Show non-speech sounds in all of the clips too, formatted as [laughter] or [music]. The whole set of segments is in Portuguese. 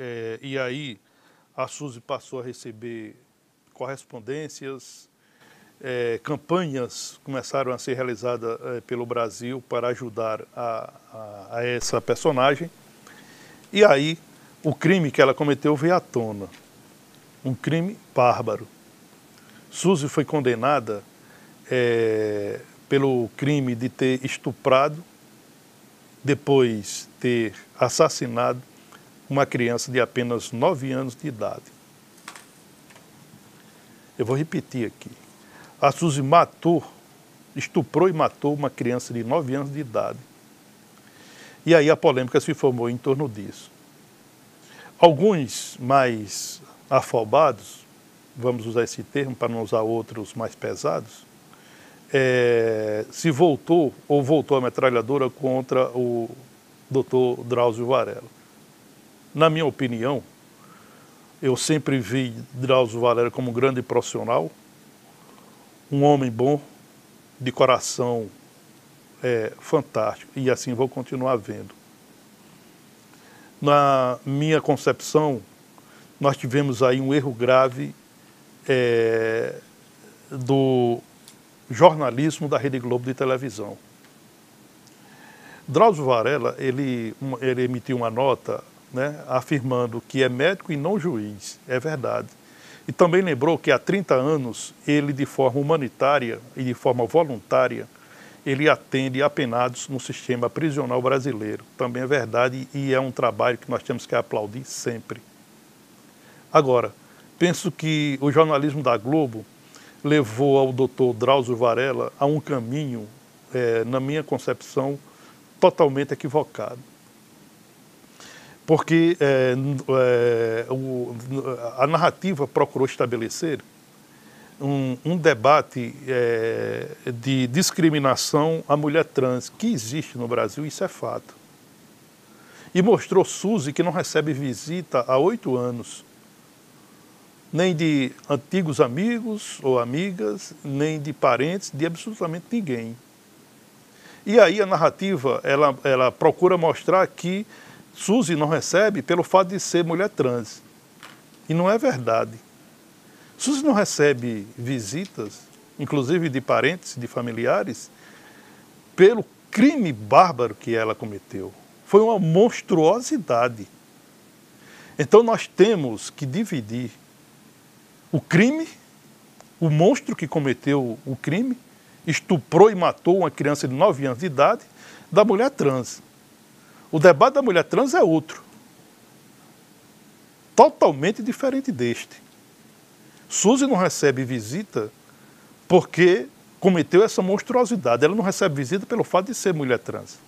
é, e aí a Suzy passou a receber correspondências, é, campanhas começaram a ser realizadas é, pelo Brasil para ajudar a, a, a, essa personagem. E aí o crime que ela cometeu veio à tona. Um crime bárbaro. Suzy foi condenada é, pelo crime de ter estuprado, depois ter assassinado uma criança de apenas 9 anos de idade. Eu vou repetir aqui. A Suzy matou, estuprou e matou uma criança de 9 anos de idade. E aí a polêmica se formou em torno disso. Alguns mais afobados, vamos usar esse termo para não usar outros mais pesados, é, se voltou ou voltou a metralhadora contra o doutor Drauzio Varela. Na minha opinião, eu sempre vi Drauzio Varela como um grande profissional, um homem bom, de coração é, fantástico, e assim vou continuar vendo. Na minha concepção, nós tivemos aí um erro grave é, do jornalismo da Rede Globo de televisão. Drauzio Varela, ele, ele emitiu uma nota né, afirmando que é médico e não juiz. É verdade. E também lembrou que há 30 anos ele, de forma humanitária e de forma voluntária, ele atende apenados no sistema prisional brasileiro. Também é verdade e é um trabalho que nós temos que aplaudir sempre. Agora, penso que o jornalismo da Globo levou ao doutor Drauzio Varela a um caminho, é, na minha concepção, totalmente equivocado porque é, é, o, a narrativa procurou estabelecer um, um debate é, de discriminação à mulher trans que existe no Brasil, isso é fato. E mostrou Suzy que não recebe visita há oito anos, nem de antigos amigos ou amigas, nem de parentes, de absolutamente ninguém. E aí a narrativa, ela, ela procura mostrar que Suzy não recebe pelo fato de ser mulher trans. E não é verdade. Suzy não recebe visitas, inclusive de parentes, de familiares, pelo crime bárbaro que ela cometeu. Foi uma monstruosidade. Então nós temos que dividir o crime, o monstro que cometeu o crime, estuprou e matou uma criança de 9 anos de idade, da mulher trans. O debate da mulher trans é outro. Totalmente diferente deste. Suzy não recebe visita porque cometeu essa monstruosidade. Ela não recebe visita pelo fato de ser mulher trans.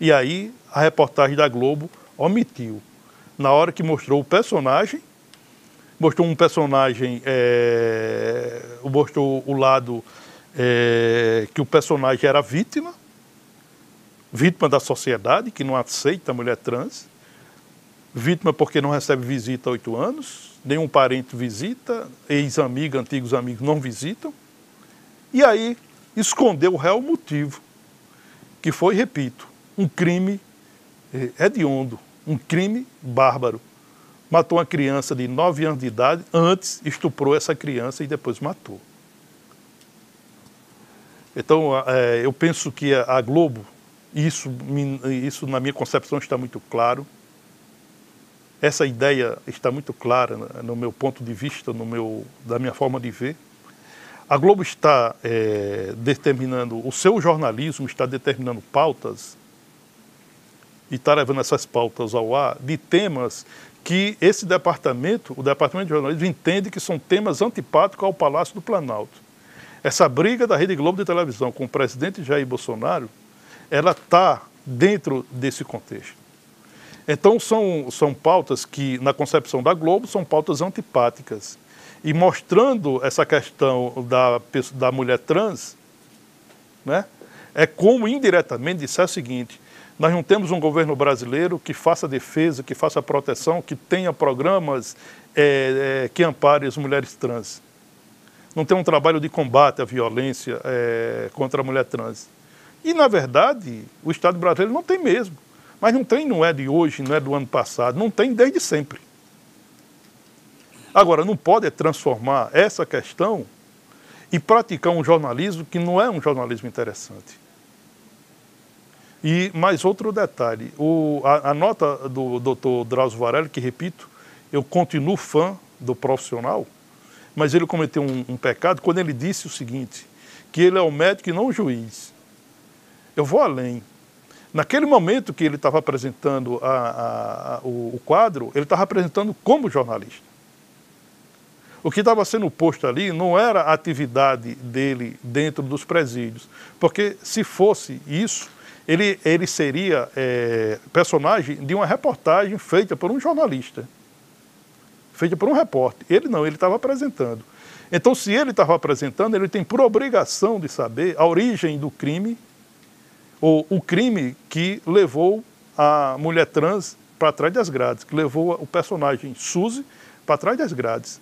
E aí a reportagem da Globo omitiu. Na hora que mostrou o personagem, mostrou um personagem, é, mostrou o lado é, que o personagem era vítima, vítima da sociedade, que não aceita a mulher trans, vítima porque não recebe visita há oito anos, nenhum parente visita, ex-amiga, antigos amigos não visitam, e aí escondeu o real motivo, que foi, repito, um crime eh, hediondo, um crime bárbaro. Matou uma criança de nove anos de idade, antes estuprou essa criança e depois matou. Então, é, eu penso que a Globo isso, isso, na minha concepção, está muito claro. Essa ideia está muito clara no meu ponto de vista, no meu, da minha forma de ver. A Globo está é, determinando, o seu jornalismo está determinando pautas e está levando essas pautas ao ar de temas que esse departamento, o departamento de jornalismo, entende que são temas antipáticos ao Palácio do Planalto. Essa briga da Rede Globo de televisão com o presidente Jair Bolsonaro ela está dentro desse contexto. Então, são, são pautas que, na concepção da Globo, são pautas antipáticas. E mostrando essa questão da, da mulher trans, né, é como indiretamente disser o seguinte: nós não temos um governo brasileiro que faça defesa, que faça proteção, que tenha programas é, é, que amparem as mulheres trans. Não tem um trabalho de combate à violência é, contra a mulher trans. E, na verdade, o Estado brasileiro não tem mesmo. Mas não tem, não é de hoje, não é do ano passado, não tem desde sempre. Agora, não pode transformar essa questão e praticar um jornalismo que não é um jornalismo interessante. E mais outro detalhe, o, a, a, nota do doutor Drauzio Varela, que repito, eu continuo fã do profissional, mas ele cometeu um, um, pecado quando ele disse o seguinte, que ele é o médico e não o juiz. Eu vou além. Naquele momento que ele estava apresentando a, a, o, o quadro, ele estava apresentando como jornalista. O que estava sendo posto ali não era a atividade dele dentro dos presídios, porque se fosse isso, ele, ele seria é, personagem de uma reportagem feita por um jornalista, feita por um repórter. Ele não, ele estava apresentando. Então, se ele estava apresentando, ele tem por obrigação de saber a origem do crime, ou o crime que levou a mulher trans para trás das grades, que levou o personagem Suzy para trás das grades.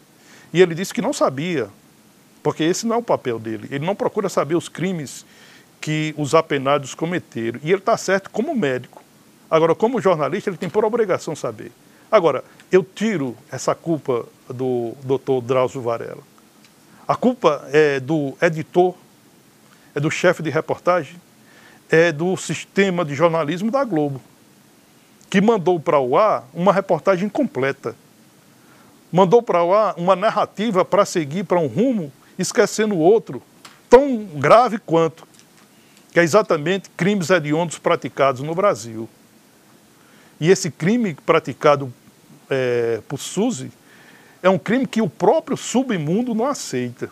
E ele disse que não sabia, porque esse não é o papel dele. Ele não procura saber os crimes que os apenados cometeram. E ele está certo como médico. Agora, como jornalista, ele tem por obrigação saber. Agora, eu tiro essa culpa do doutor Drauzio Varela. A culpa é do editor, é do chefe de reportagem, é do sistema de jornalismo da Globo, que mandou para o ar uma reportagem completa. Mandou para o ar uma narrativa para seguir para um rumo, esquecendo o outro, tão grave quanto que é exatamente crimes hediondos praticados no Brasil. E esse crime praticado é, por Suzy é um crime que o próprio submundo não aceita.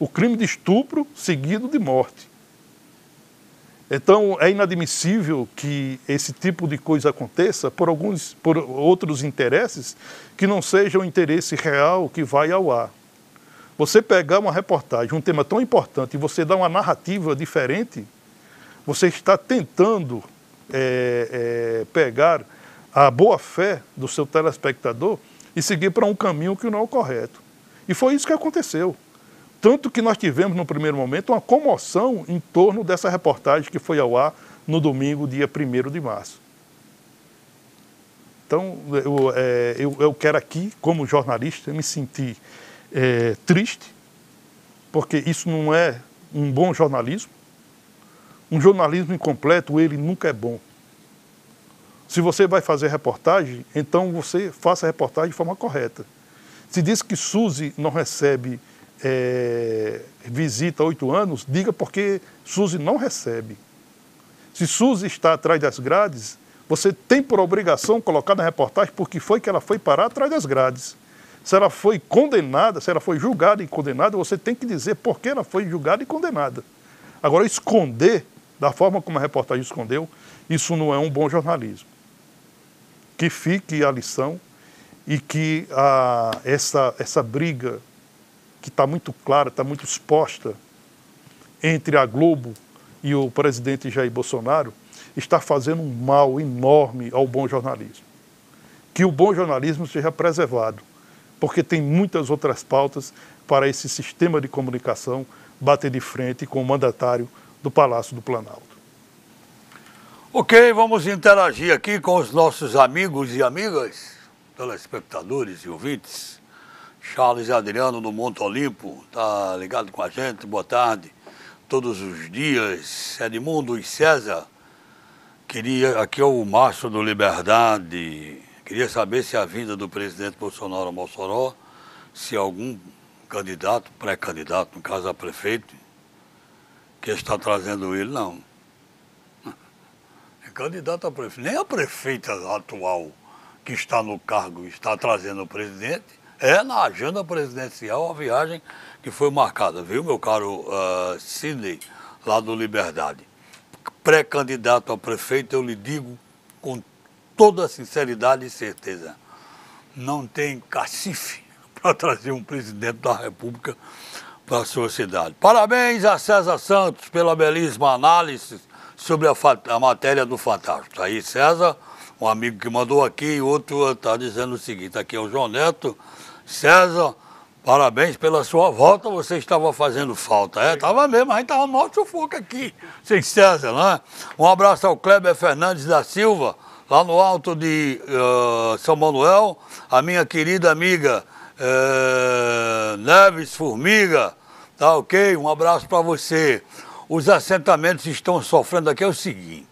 O crime de estupro seguido de morte. Então é inadmissível que esse tipo de coisa aconteça por alguns, por outros interesses que não seja o interesse real que vai ao ar. Você pegar uma reportagem, um tema tão importante, e você dar uma narrativa diferente, você está tentando é, é, pegar a boa fé do seu telespectador e seguir para um caminho que não é o correto. E foi isso que aconteceu. Tanto que nós tivemos, no primeiro momento, uma comoção em torno dessa reportagem que foi ao ar no domingo, dia 1 de março. Então, eu, é, eu, eu quero aqui, como jornalista, me sentir é, triste, porque isso não é um bom jornalismo. Um jornalismo incompleto, ele nunca é bom. Se você vai fazer reportagem, então você faça a reportagem de forma correta. Se diz que Suzy não recebe é, visita oito anos, diga porque Suzy não recebe. Se Suzy está atrás das grades, você tem por obrigação colocar na reportagem porque foi que ela foi parar atrás das grades se ela foi condenada, se ela foi julgada e condenada, você tem que dizer por que ela foi julgada e condenada. Agora, esconder, da forma como a reportagem escondeu, isso não é um bom jornalismo. Que fique a lição e que a, essa, essa briga, que está muito clara, está muito exposta, entre a Globo e o presidente Jair Bolsonaro, está fazendo um mal enorme ao bom jornalismo. Que o bom jornalismo seja preservado porque tem muitas outras pautas para esse sistema de comunicação bater de frente com o mandatário do Palácio do Planalto. Ok, vamos interagir aqui com os nossos amigos e amigas, telespectadores e ouvintes. Charles Adriano do Monte Olimpo está ligado com a gente, boa tarde. Todos os dias, Edmundo e César. Queria, aqui é o Márcio do Liberdade, Queria saber se a vinda do presidente Bolsonaro a Mossoró, se algum candidato, pré-candidato, no caso a prefeito, que está trazendo ele, não. É candidato a prefeito. Nem a prefeita atual que está no cargo está trazendo o presidente, é na agenda presidencial a viagem que foi marcada, viu, meu caro uh, Sidney, lá do Liberdade. Pré-candidato a prefeito, eu lhe digo com toda sinceridade e certeza. Não tem cacife [laughs] para trazer um presidente da República para a sua cidade. Parabéns a César Santos pela belíssima análise sobre a, a matéria do Fantástico. Tá aí, César, um amigo que mandou aqui, e outro está dizendo o seguinte: aqui é o João Neto. César, Parabéns pela sua volta, você estava fazendo falta. É, estava mesmo, a gente estava no sufoco aqui, sem César, né? Um abraço ao Kleber Fernandes da Silva, lá no alto de uh, São Manuel, a minha querida amiga uh, Neves Formiga, tá ok? Um abraço para você. Os assentamentos estão sofrendo aqui é o seguinte,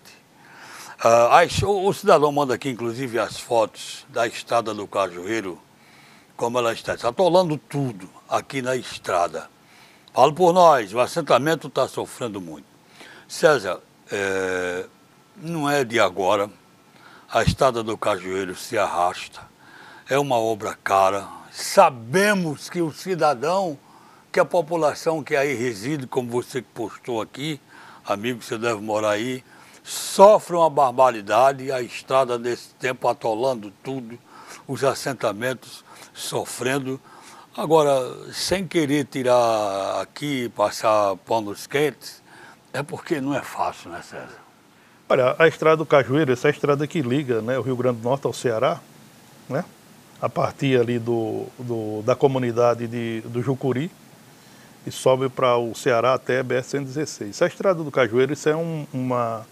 uh, as, o, o cidadão manda aqui, inclusive, as fotos da estrada do Cajueiro, como ela está, está atolando tudo aqui na estrada. Falo por nós, o assentamento está sofrendo muito. César, é, não é de agora, a estrada do Cajueiro se arrasta, é uma obra cara. Sabemos que o cidadão, que a população que aí reside, como você que postou aqui, amigo, você deve morar aí, sofre uma barbaridade, a estrada desse tempo atolando tudo, os assentamentos sofrendo. Agora, sem querer tirar aqui, passar panos quentes, é porque não é fácil, né, César? Olha, a estrada do Cajueiro, essa é a estrada que liga né, o Rio Grande do Norte ao Ceará, né? a partir ali do, do da comunidade de, do Jucuri, e sobe para o Ceará até BR-116. A estrada do Cajueiro, isso é um, uma,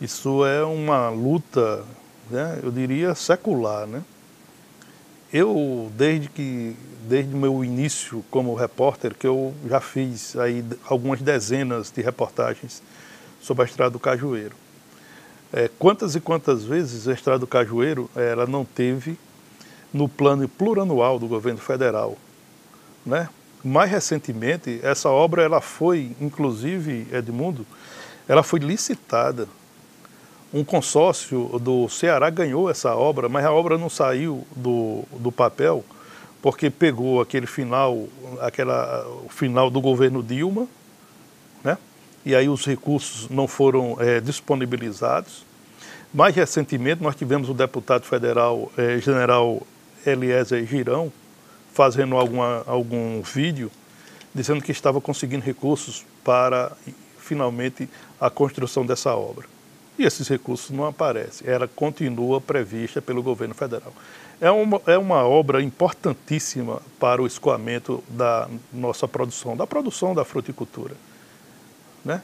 isso é uma luta, né, eu diria, secular, né? Eu, desde que, desde o meu início como repórter, que eu já fiz aí algumas dezenas de reportagens sobre a Estrada do Cajueiro. É, quantas e quantas vezes a Estrada do Cajueiro ela não teve no plano plurianual do governo federal, né? Mais recentemente, essa obra ela foi, inclusive, Edmundo, ela foi licitada um consórcio do Ceará ganhou essa obra, mas a obra não saiu do, do papel porque pegou aquele final, aquela, o final do governo Dilma, né? e aí os recursos não foram é, disponibilizados. Mais recentemente, nós tivemos o deputado federal, é, general Eliezer Girão, fazendo alguma, algum vídeo dizendo que estava conseguindo recursos para finalmente a construção dessa obra e esses recursos não aparecem. Ela continua prevista pelo governo federal. É uma, é uma obra importantíssima para o escoamento da nossa produção, da produção da fruticultura. Né?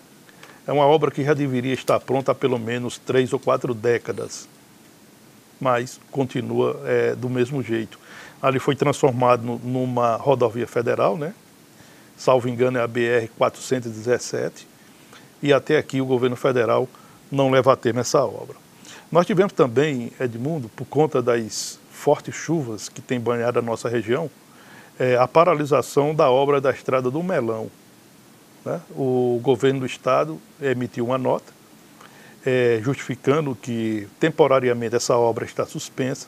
É uma obra que já deveria estar pronta há pelo menos três ou quatro décadas, mas continua é, do mesmo jeito. Ali foi transformado numa rodovia federal, né? salvo engano é a BR-417, e até aqui o governo federal não leva a termo essa obra. Nós tivemos também, Edmundo, por conta das fortes chuvas que têm banhado a nossa região, é, a paralisação da obra da Estrada do Melão. Né? O governo do estado emitiu uma nota é, justificando que temporariamente essa obra está suspensa,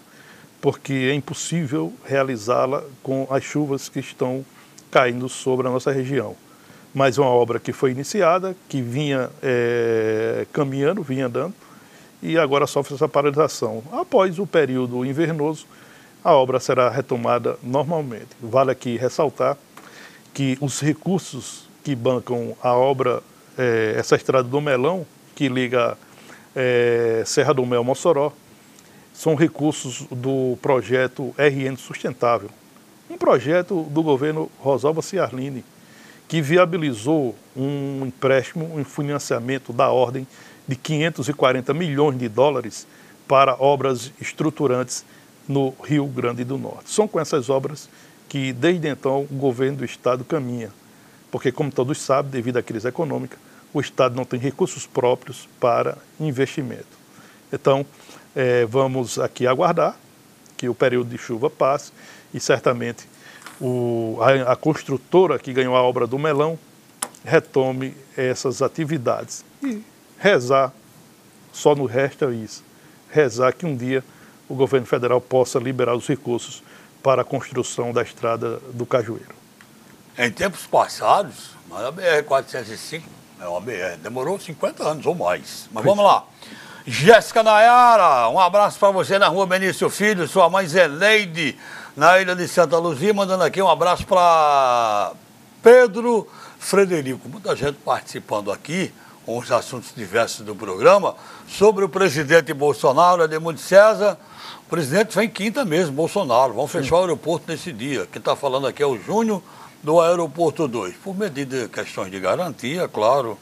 porque é impossível realizá-la com as chuvas que estão caindo sobre a nossa região mas uma obra que foi iniciada, que vinha é, caminhando, vinha andando, e agora sofre essa paralisação. Após o período invernoso, a obra será retomada normalmente. Vale aqui ressaltar que os recursos que bancam a obra, é, essa estrada do Melão, que liga é, Serra do Mel Mossoró, são recursos do projeto RN Sustentável, um projeto do governo Rosalba Ciarline, que viabilizou um empréstimo, um financiamento da ordem de 540 milhões de dólares para obras estruturantes no Rio Grande do Norte. São com essas obras que, desde então, o governo do Estado caminha, porque, como todos sabem, devido à crise econômica, o Estado não tem recursos próprios para investimento. Então, é, vamos aqui aguardar que o período de chuva passe e certamente o, a, a construtora que ganhou a obra do Melão retome essas atividades. E rezar, só no resta isso, rezar que um dia o governo federal possa liberar os recursos para a construção da estrada do Cajueiro. Em tempos passados, a BR-405 é BR, demorou 50 anos ou mais. Mas vamos lá. Jéssica Nayara, um abraço para você na rua Benício Filho, sua mãe Zeleide na ilha de Santa Luzia, mandando aqui um abraço para Pedro Frederico. Muita gente participando aqui. os assuntos diversos do programa, sobre o presidente Bolsonaro, Ademundo César. O presidente vem quinta mesmo, Bolsonaro. Vão fechar o aeroporto nesse dia. Quem está falando aqui é o Júnior do Aeroporto 2. Por medida de questões de garantia, claro,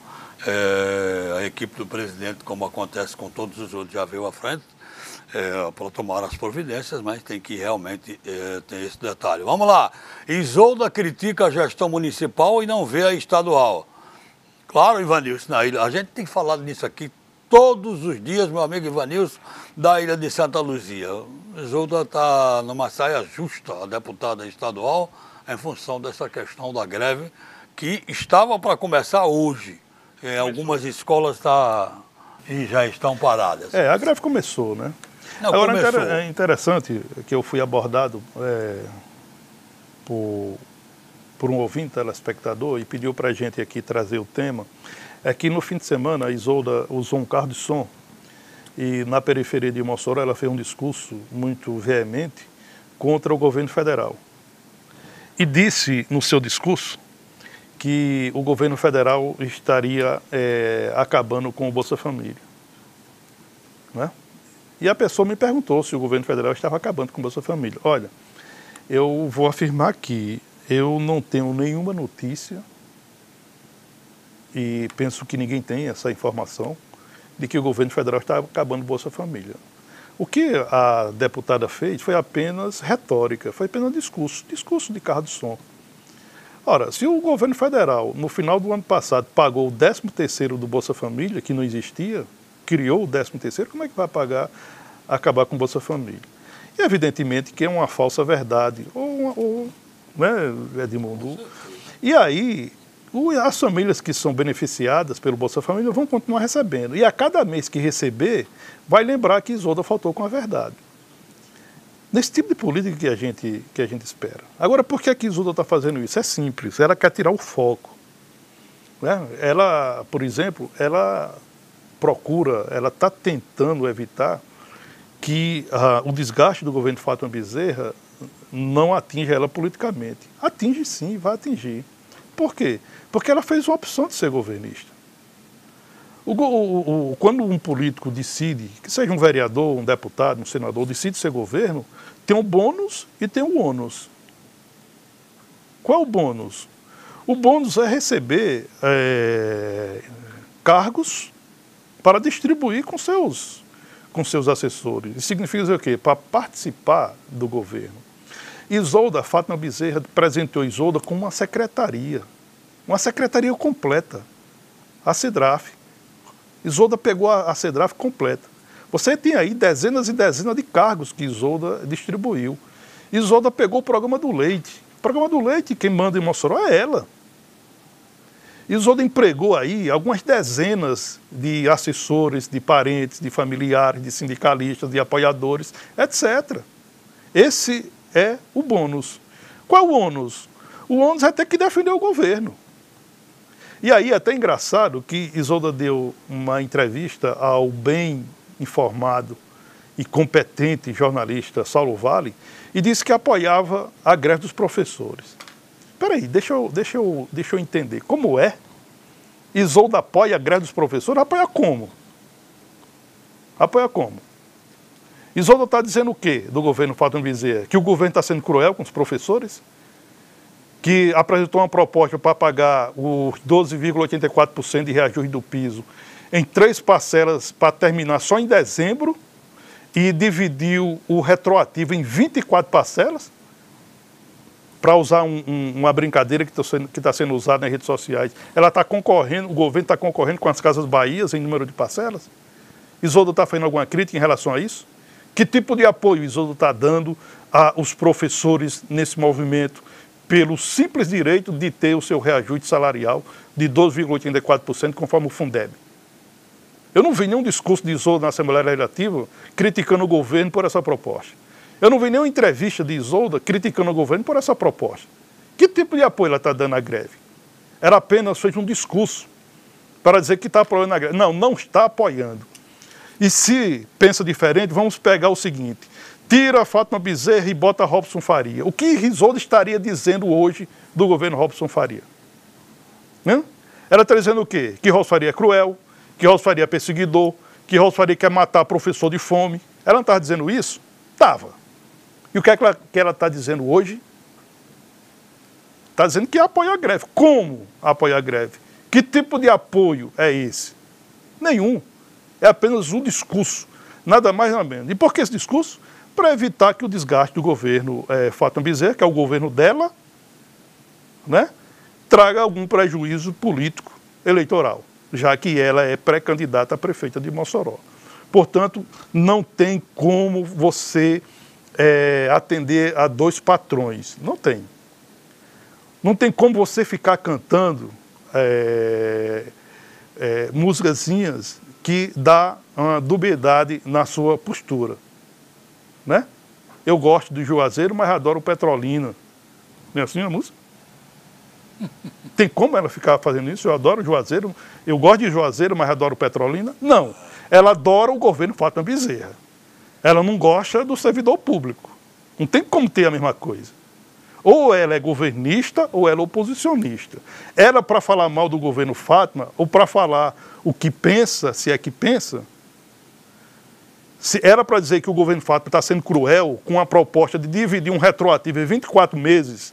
é, a equipe do presidente, como acontece com todos os outros, já veio à frente é, para tomar as providências, mas tem que realmente é, ter esse detalhe. Vamos lá. Isolda critica a gestão municipal e não vê a estadual. Claro, Ivanilson, na ilha. A gente tem falado nisso aqui todos os dias, meu amigo Ivanilson, da ilha de Santa Luzia. Isolda está numa saia justa, a deputada estadual, em função dessa questão da greve, que estava para começar hoje. Em algumas escolas está e já estão paradas. É, a greve começou, né? Não, Agora, começou. é interessante que eu fui abordado é, por, por um ouvinte telespectador e pediu para a gente aqui trazer o tema, é que no fim de semana a Isolda usou um carro de som e na periferia de Mossoró ela fez um discurso muito veemente contra o governo federal. E disse no seu discurso que o governo federal estaria é, acabando com o Bolsa Família. Né? E a pessoa me perguntou se o governo federal estava acabando com o Bolsa Família. Olha, eu vou afirmar que eu não tenho nenhuma notícia e penso que ninguém tem essa informação de que o governo federal está acabando o Bolsa Família. O que a deputada fez foi apenas retórica, foi apenas discurso, discurso de carro de som. Ora, se o governo federal, no final do ano passado, pagou o 13 terceiro do Bolsa Família, que não existia, criou o 13 terceiro, como é que vai pagar, acabar com o Bolsa Família? E evidentemente que é uma falsa verdade, ou, ou né, Edmundo? E aí, as famílias que são beneficiadas pelo Bolsa Família vão continuar recebendo. E a cada mês que receber, vai lembrar que Isolda faltou com a verdade. Nesse tipo de política que a gente, que a gente espera. Agora, por que a Isolda está fazendo isso? É simples, ela quer tirar o foco. Né? Ela, por exemplo, ela procura, ela está tentando evitar que uh, o desgaste do governo de Fátima Bezerra não atinja ela politicamente. Atinge sim, vai atingir. Por quê? Porque ela fez uma opção de ser governista. O, o, o, quando um político decide, que seja um vereador, um deputado, um senador, decide ser governo, tem um bônus e tem um ônus. Qual é o bônus? O bônus é receber é, cargos para distribuir com seus, com seus assessores. Isso significa dizer o quê? Para participar do governo. Isolda, Fátima Bezerra, presenteou Isolda com uma secretaria, uma secretaria completa, a CEDRAF. Isolda pegou a, a CEDRAF completa. Você tem aí dezenas e dezenas de cargos que Isolda distribuiu. Isolda pegou o programa do leite. O programa do leite, quem manda em Mossoró é ela. Isolda empregou aí algumas dezenas de assessores, de parentes, de familiares, de sindicalistas, de apoiadores, etc. Esse é o bônus. Qual é o ônus? O ônus é ter que defender o governo. E aí é até engraçado que Isolda deu uma entrevista ao bem informado e competente jornalista Saulo Vale e disse que apoiava a greve dos professores. Peraí, deixa eu, deixa, eu, deixa eu entender. Como é? Isolda apoia a greve dos professores? Apoia como? Apoia como? Isolda está dizendo o quê do governo Fátima Bezerra? Que o governo está sendo cruel com os professores? Que apresentou uma proposta para pagar os 12,84% de reajuste do piso em três parcelas para terminar só em dezembro e dividiu o retroativo em 24 parcelas? para usar um, um, uma brincadeira que está sendo, tá sendo usada nas redes sociais, ela está concorrendo, o governo está concorrendo com as Casas Bahias em número de parcelas? Isoldo está fazendo alguma crítica em relação a isso? Que tipo de apoio Isoldo está dando aos professores nesse movimento pelo simples direito de ter o seu reajuste salarial de 12,84% conforme o Fundeb? Eu não vi nenhum discurso de Isoldo na Assembleia Legislativa criticando o governo por essa proposta. Eu não vi nenhuma entrevista de Isolda criticando o governo por essa proposta. Que tipo de apoio ela está dando à greve? Era apenas fez um discurso para dizer que está apoiando a greve. Não, não está apoiando. E se pensa diferente, vamos pegar o seguinte: tira a Fátima Bezerra e bota Robson Faria. O que Isolda estaria dizendo hoje do governo Robson Faria? Né? Ela está dizendo o quê? Que Rolls Faria é cruel, que Rolls Faria é perseguidor, que Rolls Faria quer matar professor de fome. Ela não estava dizendo isso? Estava. E o que é que ela está dizendo hoje? Está dizendo que apoia a greve. Como apoia a greve? Que tipo de apoio é esse? Nenhum. É apenas um discurso. Nada mais nada menos. E por que esse discurso? Para evitar que o desgaste do governo é, Bezerra, que é o governo dela, né, traga algum prejuízo político eleitoral, já que ela é pré-candidata a prefeita de Mossoró. Portanto, não tem como você é, atender a dois patrões. Não tem. Não tem como você ficar cantando é, é, que dá uma dubiedade na sua postura. Né? Eu gosto do Juazeiro, mas adoro Petrolina. Não é assim a música? [laughs] Tem como ela ficar fazendo isso? Eu adoro Juazeiro, eu gosto de Juazeiro, mas adoro Petrolina? Não. Ela adora o governo Fátima Bezerra. Ela não gosta do servidor público. Não tem como ter a mesma coisa. Ou ela é governista ou ela é oposicionista. Era para falar mal do governo Fátima ou para falar o que pensa, se é que pensa. Se era para dizer que o governo Fátima está sendo cruel com a proposta de dividir um retroativo em 24 meses,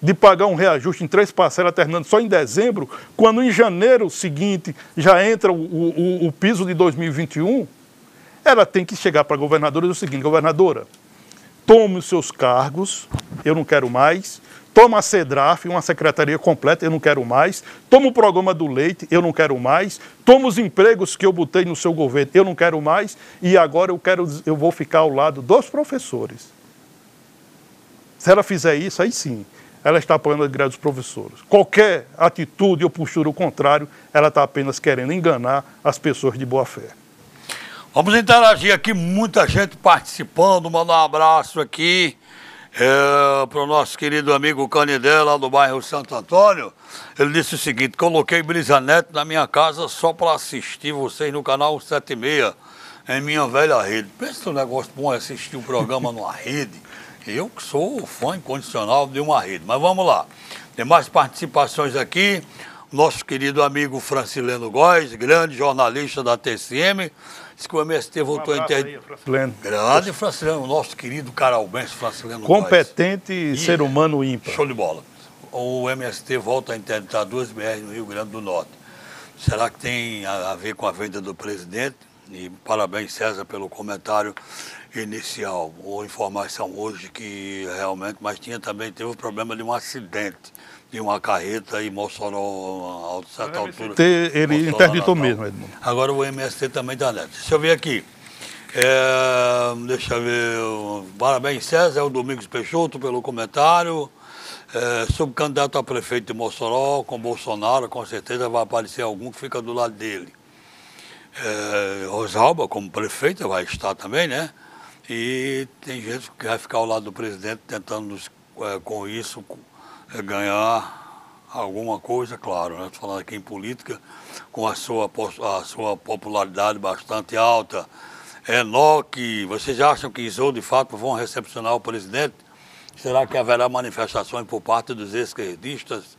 de pagar um reajuste em três parcelas, terminando só em dezembro, quando em janeiro seguinte já entra o, o, o piso de 2021, ela tem que chegar para a governadora e dizer o seguinte: governadora, tome os seus cargos, eu não quero mais. Toma a CEDRAF, uma secretaria completa, eu não quero mais. Toma o programa do leite, eu não quero mais. Toma os empregos que eu botei no seu governo, eu não quero mais. E agora eu quero, eu vou ficar ao lado dos professores. Se ela fizer isso, aí sim, ela está apoiando a greve dos professores. Qualquer atitude ou postura ao contrário, ela está apenas querendo enganar as pessoas de boa fé. Vamos interagir aqui, muita gente participando, mandar um abraço aqui é, para o nosso querido amigo Canidé, lá do bairro Santo Antônio. Ele disse o seguinte, coloquei Brisa Neto na minha casa só para assistir vocês no canal 76, em minha velha rede. Pensa um negócio bom é assistir o um programa numa [laughs] rede. Eu que sou fã incondicional de uma rede, mas vamos lá. Tem mais participações aqui. Nosso querido amigo Francileno Góes, grande jornalista da TCM, Diz que o MST voltou um a inter... Francileno. Grande Francileno, nosso querido Caralbense Francileno. Competente e ser humano ímpar. Show de bola. O MST volta a interditar duas BR no Rio Grande do Norte. Será que tem a ver com a venda do presidente? E parabéns, César, pelo comentário inicial. Ou informação hoje que realmente, mas tinha também, teve o problema de um acidente de uma carreta em Mossoró, a certa altura. Ele Mossoró, interditou mesmo, Edmundo. Agora o MST também está neto. Deixa eu ver aqui. É, deixa eu ver. Parabéns, César, é o Domingos Peixoto, pelo comentário. É, subcandidato a prefeito de Mossoró, com Bolsonaro, com certeza vai aparecer algum que fica do lado dele. É, Rosalba, como prefeita, vai estar também, né? E tem gente que vai ficar ao lado do presidente tentando, é, com isso, ganhar alguma coisa, claro, né? Falando aqui em política, com a sua, a sua popularidade bastante alta. Enoque, vocês acham que Isolde de fato vão recepcionar o presidente? Será que haverá manifestações por parte dos esquerdistas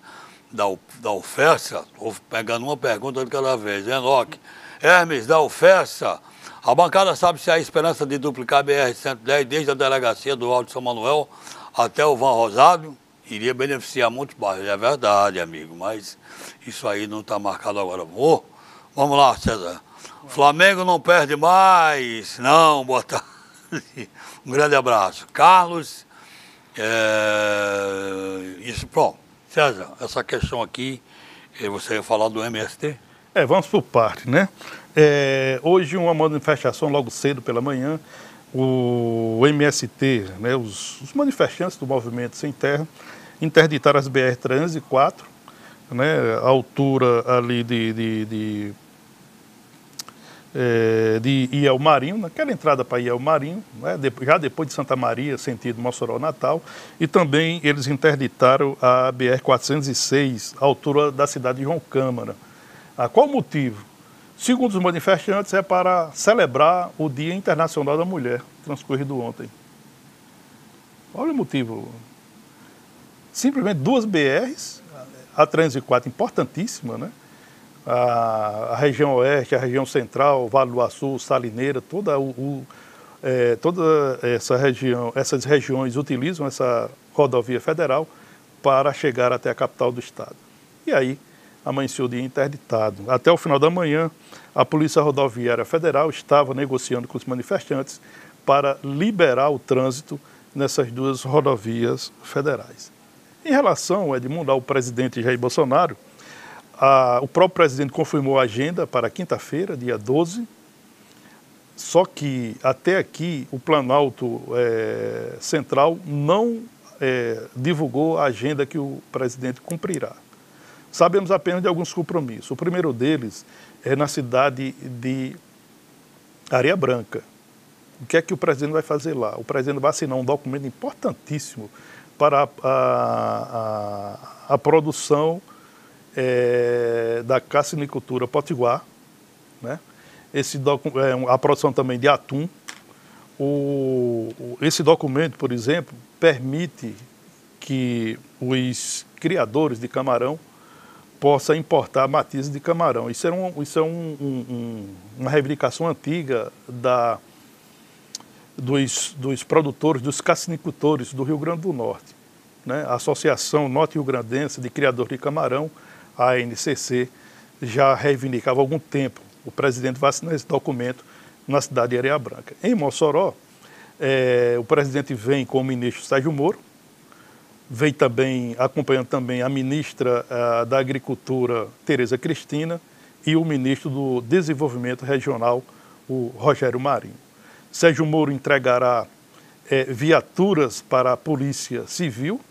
da, da UFESA? Estou pegando uma pergunta de cada vez. Enoque, Hermes da UFESA, a bancada sabe se há esperança de duplicar a BR-110 desde a delegacia do Alto São Manuel até o Van Rosário? Iria beneficiar muitos bairros. É verdade, amigo, mas isso aí não está marcado agora. Oh, vamos lá, César. Flamengo não perde mais. Não, boa tarde. [laughs] Um grande abraço. Carlos, é, isso, pronto. César, essa questão aqui, eh, você ia falar do MST? É, vamos por parte, né? É, hoje uma manifestação logo cedo pela manhã, o MST, né, os, os manifestantes do Movimento Sem Terra, interditar as BR 304, né, a altura ali de, de, de, é, de Iel Marinho, naquela entrada para Iel Marinho, né, já depois de Santa Maria, sentido Mossoró Natal, e também eles interditaram a BR 406, a altura da cidade de João Câmara. Ah, qual o motivo? Segundo os manifestantes, é para celebrar o Dia Internacional da Mulher, transcorrido ontem. Olha o motivo simplesmente duas BRs, a 304 importantíssima, né? a, a, região oeste, a região central, Vale do Açu, Salineira, toda o, o é, toda essa região, essas regiões utilizam essa rodovia federal para chegar até a capital do estado. E aí amanheceu o dia interditado. Até o final da manhã, a Polícia Rodoviária Federal estava negociando com os manifestantes para liberar o trânsito nessas duas rodovias federais. Em relação, Edmundo, ao presidente Jair Bolsonaro, a, o próprio presidente confirmou a agenda para quinta-feira, dia 12, só que até aqui o Planalto é, Central não é, divulgou a agenda que o presidente cumprirá. Sabemos apenas de alguns compromissos. O primeiro deles é na cidade de Areia Branca. O que é que o presidente vai fazer lá? O presidente vai assinar um documento importantíssimo para a, a, a produção é, da cassinicultura potiguar, né? Esse é, a produção também de atum. O, esse documento, por exemplo, permite que os criadores de camarão possa importar matizes de camarão. Isso é, um, isso é um, um, uma reivindicação antiga da, dos, dos produtores, dos cassinicultores do Rio Grande do Norte. Né? A Associação Norte Rio Grandense de Criadores de Camarão, a ANCC, já reivindicava há algum tempo. O presidente vai assinar esse documento na cidade de Areia Branca. Em Mossoró, é, o presidente vem com o ministro Sérgio Moro, Veio também, acompanhando também a ministra uh, da Agricultura, Tereza Cristina, e o ministro do Desenvolvimento Regional, o Rogério Marinho. Sérgio Moro entregará é, viaturas para a Polícia Civil.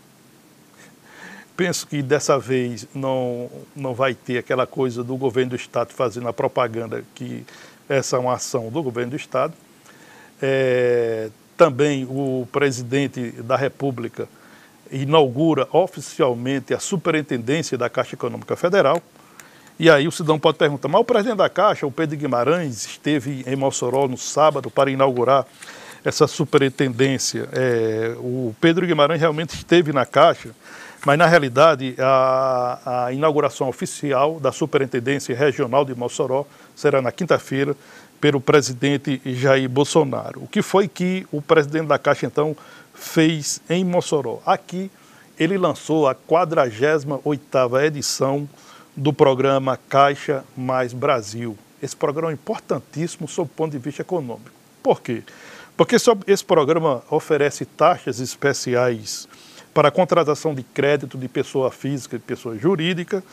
Penso que dessa vez não, não vai ter aquela coisa do governo do Estado fazendo a propaganda que essa é uma ação do governo do Estado. É, também o presidente da República inaugura oficialmente a superintendência da Caixa Econômica Federal. E aí o cidadão pode perguntar, mas o presidente da Caixa, o Pedro Guimarães, esteve em Mossoró no sábado para inaugurar essa superintendência. É, o Pedro Guimarães realmente esteve na Caixa, mas na realidade a, a inauguração oficial da Superintendência Regional de Mossoró será na quinta-feira pelo presidente Jair Bolsonaro. O que foi que o presidente da Caixa então fez em Mossoró. Aqui ele lançou a 48ª edição do programa Caixa Mais Brasil. Esse programa é importantíssimo sob o ponto de vista econômico. Por quê? Porque esse programa oferece taxas especiais para a contratação de crédito de pessoa física e pessoa jurídica,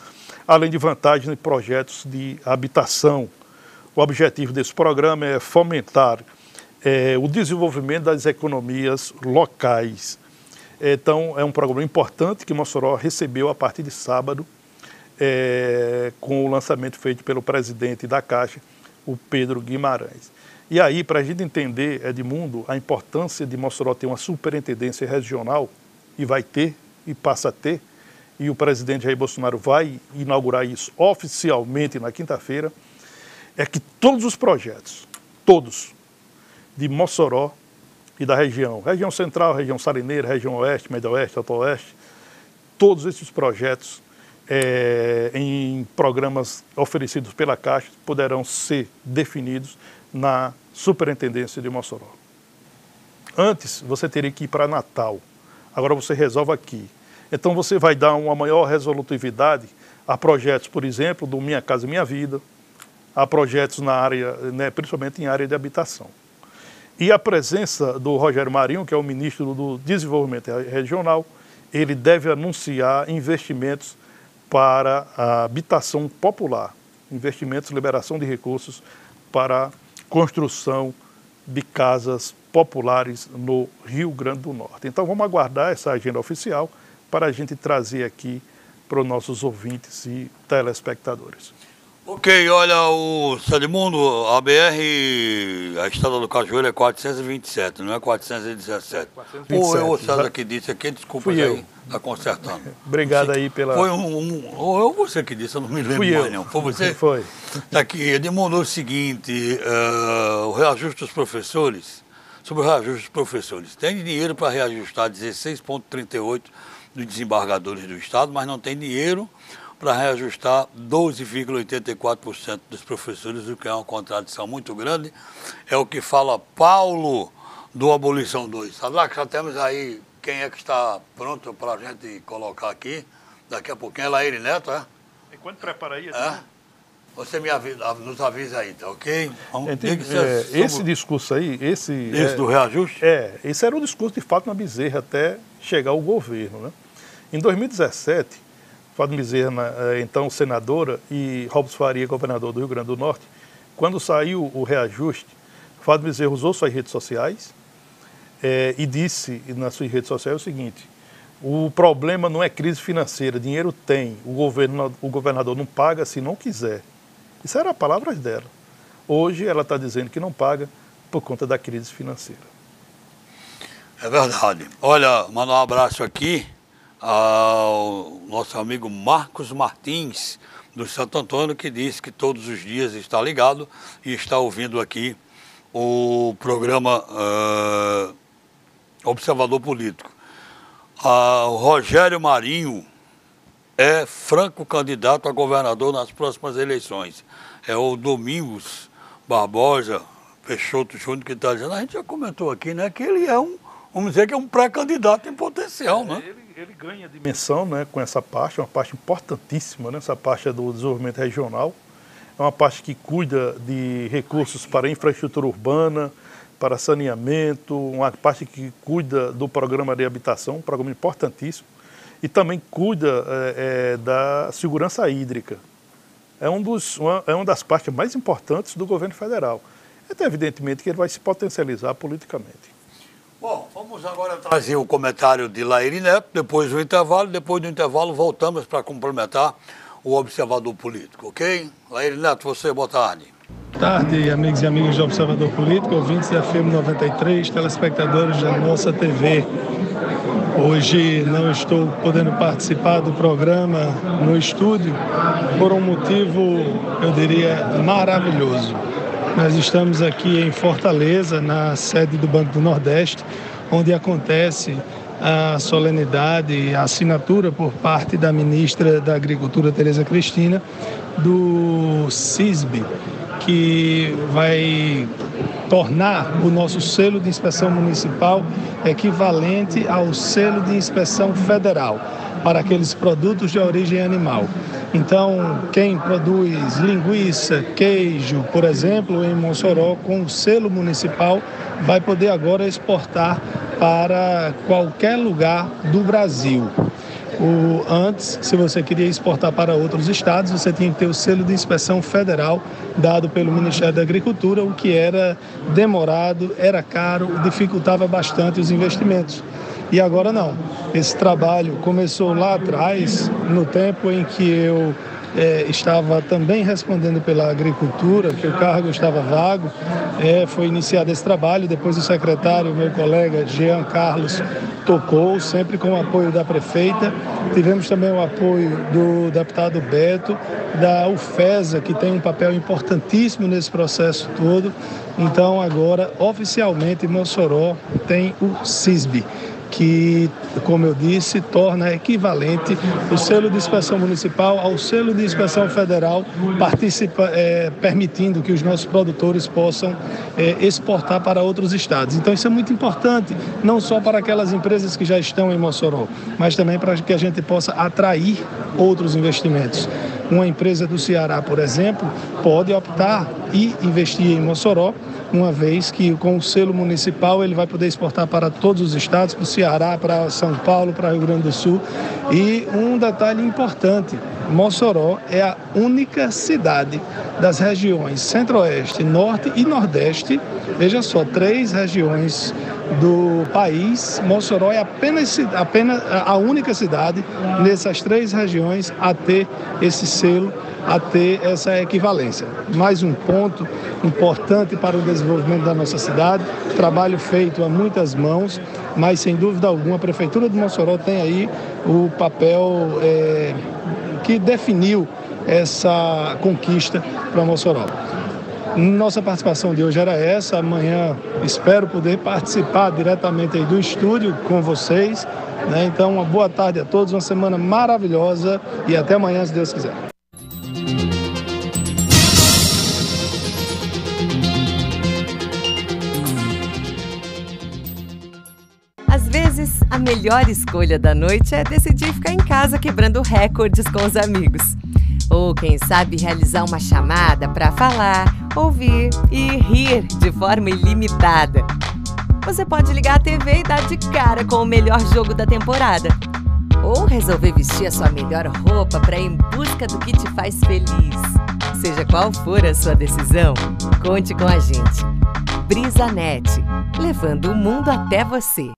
além de vantagens em projetos de habitação. O objetivo desse programa é fomentar é, o desenvolvimento das economias locais. Então, é um programa importante que Mossoró recebeu a partir de sábado, é, com o lançamento feito pelo presidente da Caixa, o Pedro Guimarães. E aí, para a gente entender, Edmundo, a importância de Mossoró ter uma superintendência regional, e vai ter, e passa a ter, e o presidente Jair Bolsonaro vai inaugurar isso oficialmente na quinta-feira, é que todos os projetos, todos, de Mossoró e da região, região central, região salineira, região oeste, médio oeste, alto oeste, todos esses projetos é, em programas oferecidos pela Caixa poderão ser definidos na Superintendência de Mossoró. Antes, você teria que ir para Natal. Agora você resolve aqui. Então você vai dar uma maior resolutividade a projetos, por exemplo, do Minha Casa Minha Vida, a projetos na área, né, principalmente em área de habitação. E a presença do Rogério Marinho, que é o ministro do Desenvolvimento Regional, ele deve anunciar investimentos para a habitação popular, investimentos, liberação de recursos para construção de casas populares no Rio Grande do Norte. Então vamos aguardar essa agenda oficial para a gente trazer aqui para os nossos ouvintes e telespectadores. Ok, olha, o Salimundo, a BR, a estrada do Cajueiro é 427, não é 417. 427, ou eu, o César que disse aqui, desculpa Fui aí, está consertando. Obrigado aí pela... Foi um, um, ou eu você que disse, eu não me lembro Fui mais eu. não. Foi você? [laughs] Foi. Está aqui, Edmundo, é o seguinte, uh, o reajuste dos professores, sobre o reajuste dos professores, tem dinheiro para reajustar 16,38 dos desembargadores do Estado, mas não tem dinheiro para reajustar 12,84% dos professores, o que é uma contradição muito grande. É o que fala Paulo do Abolição 2. Sabe lá que já temos aí quem é que está pronto para a gente colocar aqui. Daqui a pouquinho é Laíre Neto, é? Enquanto prepara aí, é? Você me avisa, nos avisa aí, tá ok? Vamos, Entendi, é. Esse discurso aí, esse. Esse é, do reajuste? É, esse era o discurso de Fátima Bezerra até chegar ao governo. Né? Em 2017, Fátima Bezerra, é, então senadora, e Robson Faria, governador do Rio Grande do Norte, quando saiu o reajuste, Fátima Bezerra usou suas redes sociais é, e disse nas suas redes sociais o seguinte: o problema não é crise financeira, dinheiro tem, o, governo, o governador não paga se não quiser. Isso eram palavras dela. Hoje ela está dizendo que não paga por conta da crise financeira. É verdade. Olha, manda um abraço aqui ao nosso amigo Marcos Martins, do Santo Antônio, que disse que todos os dias está ligado e está ouvindo aqui o programa uh, Observador Político. Uh, o Rogério Marinho é franco candidato a governador nas próximas eleições. É o Domingos Barbosa Peixoto Júnior que está dizendo. A gente já comentou aqui, né, que ele é um, vamos dizer que é um pré-candidato em potencial, né? Ele, ele, ganha dimensão, né, com essa parte, uma parte importantíssima, né, essa parte do desenvolvimento regional. É uma parte que cuida de recursos para infraestrutura urbana, para saneamento, uma parte que cuida do programa de habitação, um programa importantíssimo e também cuida é, é, da segurança hídrica. É, um dos, uma, é uma das partes mais importantes do governo federal. Então, evidentemente que ele vai se potencializar politicamente. Bom, vamos agora trazer o comentário de Laíri Neto, depois do intervalo, depois do intervalo voltamos para complementar o observador político, ok? Laíri Neto, você, boa tarde. Boa tarde, amigos e amigas do Observador Político, ouvintes da FM 93, telespectadores da nossa TV. Hoje não estou podendo participar do programa no estúdio por um motivo, eu diria, maravilhoso. Nós estamos aqui em Fortaleza, na sede do Banco do Nordeste, onde acontece a solenidade, a assinatura por parte da ministra da Agricultura, Tereza Cristina, do CISB, que vai tornar o nosso selo de inspeção municipal equivalente ao selo de inspeção federal para aqueles produtos de origem animal. Então, quem produz linguiça, queijo, por exemplo, em Mossoró, com o selo municipal, vai poder agora exportar para qualquer lugar do Brasil. O, antes, se você queria exportar para outros estados, você tinha que ter o selo de inspeção federal dado pelo Ministério da Agricultura, o que era demorado, era caro, dificultava bastante os investimentos. E agora não. Esse trabalho começou lá atrás, no tempo em que eu é, estava também respondendo pela agricultura, que o cargo estava vago. É, foi iniciado esse trabalho, depois o secretário, meu colega Jean Carlos, tocou, sempre com o apoio da prefeita. Tivemos também o apoio do deputado Beto, da UFESA, que tem um papel importantíssimo nesse processo todo. Então, agora, oficialmente, Mossoró tem o CISB que, como eu disse, torna equivalente o selo de inspeção municipal ao selo de inspeção federal, participa, é, permitindo que os nossos produtores possam é, exportar para outros estados. Então, isso é muito importante, não só para aquelas empresas que já estão em Mossoró, mas também para que a gente possa atrair outros investimentos. Uma empresa do Ceará, por exemplo, pode optar e investir em Mossoró uma vez que com o selo municipal ele vai poder exportar para todos os estados, para o Ceará, para São Paulo, para Rio Grande do Sul. E um detalhe importante, Mossoró é a única cidade das regiões Centro-Oeste, Norte e Nordeste, veja só, três regiões do país, Mossoró é apenas, apenas a única cidade nessas três regiões a ter esse selo a ter essa equivalência. Mais um ponto importante para o desenvolvimento da nossa cidade, trabalho feito a muitas mãos, mas sem dúvida alguma a Prefeitura de Mossoró tem aí o papel é, que definiu essa conquista para Mossoró. Nossa participação de hoje era essa. Amanhã espero poder participar diretamente do estúdio com vocês. Né? Então, uma boa tarde a todos, uma semana maravilhosa e até amanhã, se Deus quiser. Às vezes, a melhor escolha da noite é decidir ficar em casa quebrando recordes com os amigos. Ou, quem sabe, realizar uma chamada para falar, ouvir e rir de forma ilimitada. Você pode ligar a TV e dar de cara com o melhor jogo da temporada. Ou resolver vestir a sua melhor roupa para ir em busca do que te faz feliz. Seja qual for a sua decisão, conte com a gente. BrisaNet, levando o mundo até você.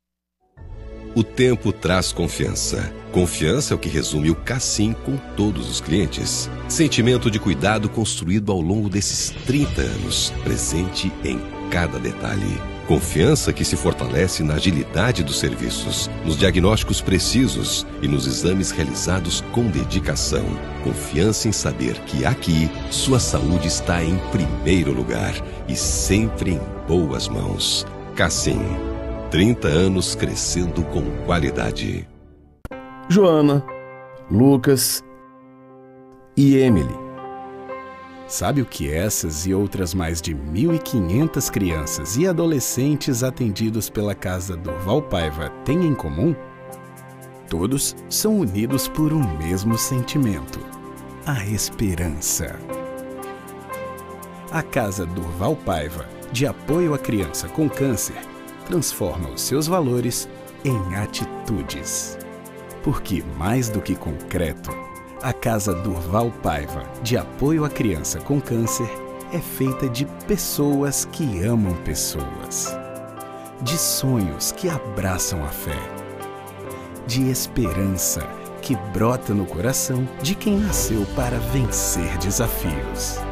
O tempo traz confiança. Confiança é o que resume o Cassim com todos os clientes. Sentimento de cuidado construído ao longo desses 30 anos, presente em cada detalhe. Confiança que se fortalece na agilidade dos serviços, nos diagnósticos precisos e nos exames realizados com dedicação. Confiança em saber que aqui sua saúde está em primeiro lugar e sempre em boas mãos. Cassim 30 anos crescendo com qualidade. Joana, Lucas e Emily. Sabe o que essas e outras mais de 1.500 crianças e adolescentes atendidos pela Casa Durval Paiva têm em comum? Todos são unidos por um mesmo sentimento: a esperança. A Casa Durval Paiva, de apoio à criança com câncer, transforma os seus valores em atitudes. Porque mais do que concreto, a Casa Durval Paiva, de apoio à criança com câncer, é feita de pessoas que amam pessoas, de sonhos que abraçam a fé, de esperança que brota no coração de quem nasceu para vencer desafios.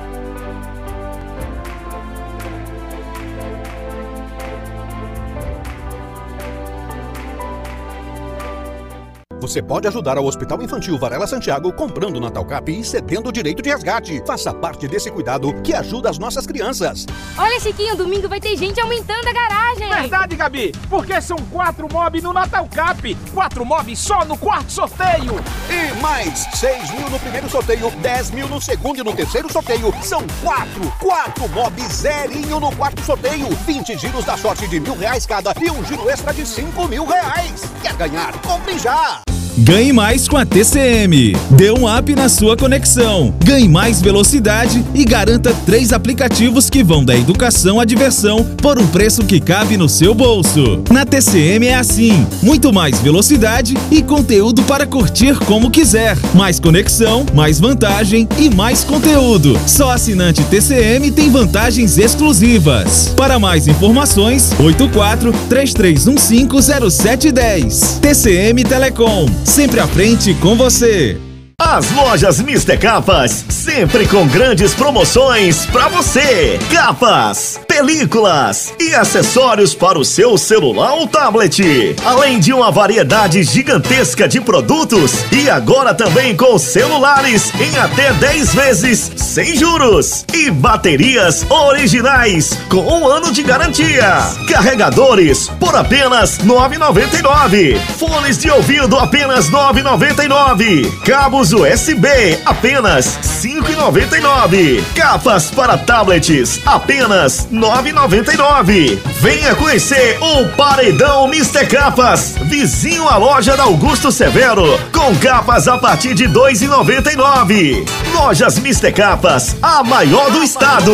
Você pode ajudar ao Hospital Infantil Varela Santiago comprando Natal Cap e cedendo o direito de resgate. Faça parte desse cuidado que ajuda as nossas crianças. Olha, Chiquinho, domingo vai ter gente aumentando a garagem. Verdade, Gabi, porque são quatro mob no Natal Cap. Quatro mob só no quarto sorteio. E mais 6 mil no primeiro sorteio, 10 mil no segundo e no terceiro sorteio. São quatro, quatro mob zerinho no quarto sorteio. 20 giros da sorte de mil reais cada e um giro extra de 5 mil reais. Quer ganhar? Compre já! Ganhe mais com a TCM. Dê um up na sua conexão. Ganhe mais velocidade e garanta três aplicativos que vão da educação à diversão por um preço que cabe no seu bolso. Na TCM é assim: muito mais velocidade e conteúdo para curtir como quiser. Mais conexão, mais vantagem e mais conteúdo. Só assinante TCM tem vantagens exclusivas. Para mais informações, 84 3315 0710. TCM Telecom sempre à frente com você. As lojas Mister Capas, sempre com grandes promoções para você. Capas, películas e acessórios para o seu celular ou tablet. Além de uma variedade gigantesca de produtos e agora também com celulares em até 10 vezes sem juros e baterias originais com um ano de garantia. Carregadores por apenas 9,99. Fones de ouvido apenas 9,99. Cabos USB, apenas 5,99. Capas para tablets, apenas 9,99. Venha conhecer o Paredão Mr. Capas, vizinho à loja da Augusto Severo, com capas a partir de 2,99. Lojas Mr. Capas, a maior do estado.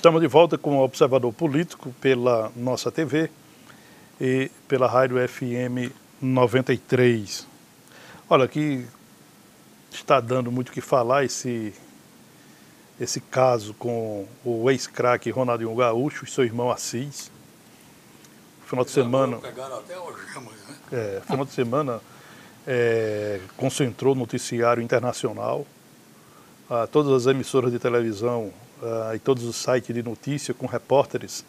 Estamos de volta com o Observador Político pela nossa TV e pela rádio FM 93. Olha, aqui está dando muito o que falar esse, esse caso com o ex-craque Ronaldinho Gaúcho e seu irmão Assis. final de semana. Pegaram até algemas, né? É, final de semana é, concentrou o noticiário internacional, ah, todas as emissoras de televisão ah, e todos os sites de notícia com repórteres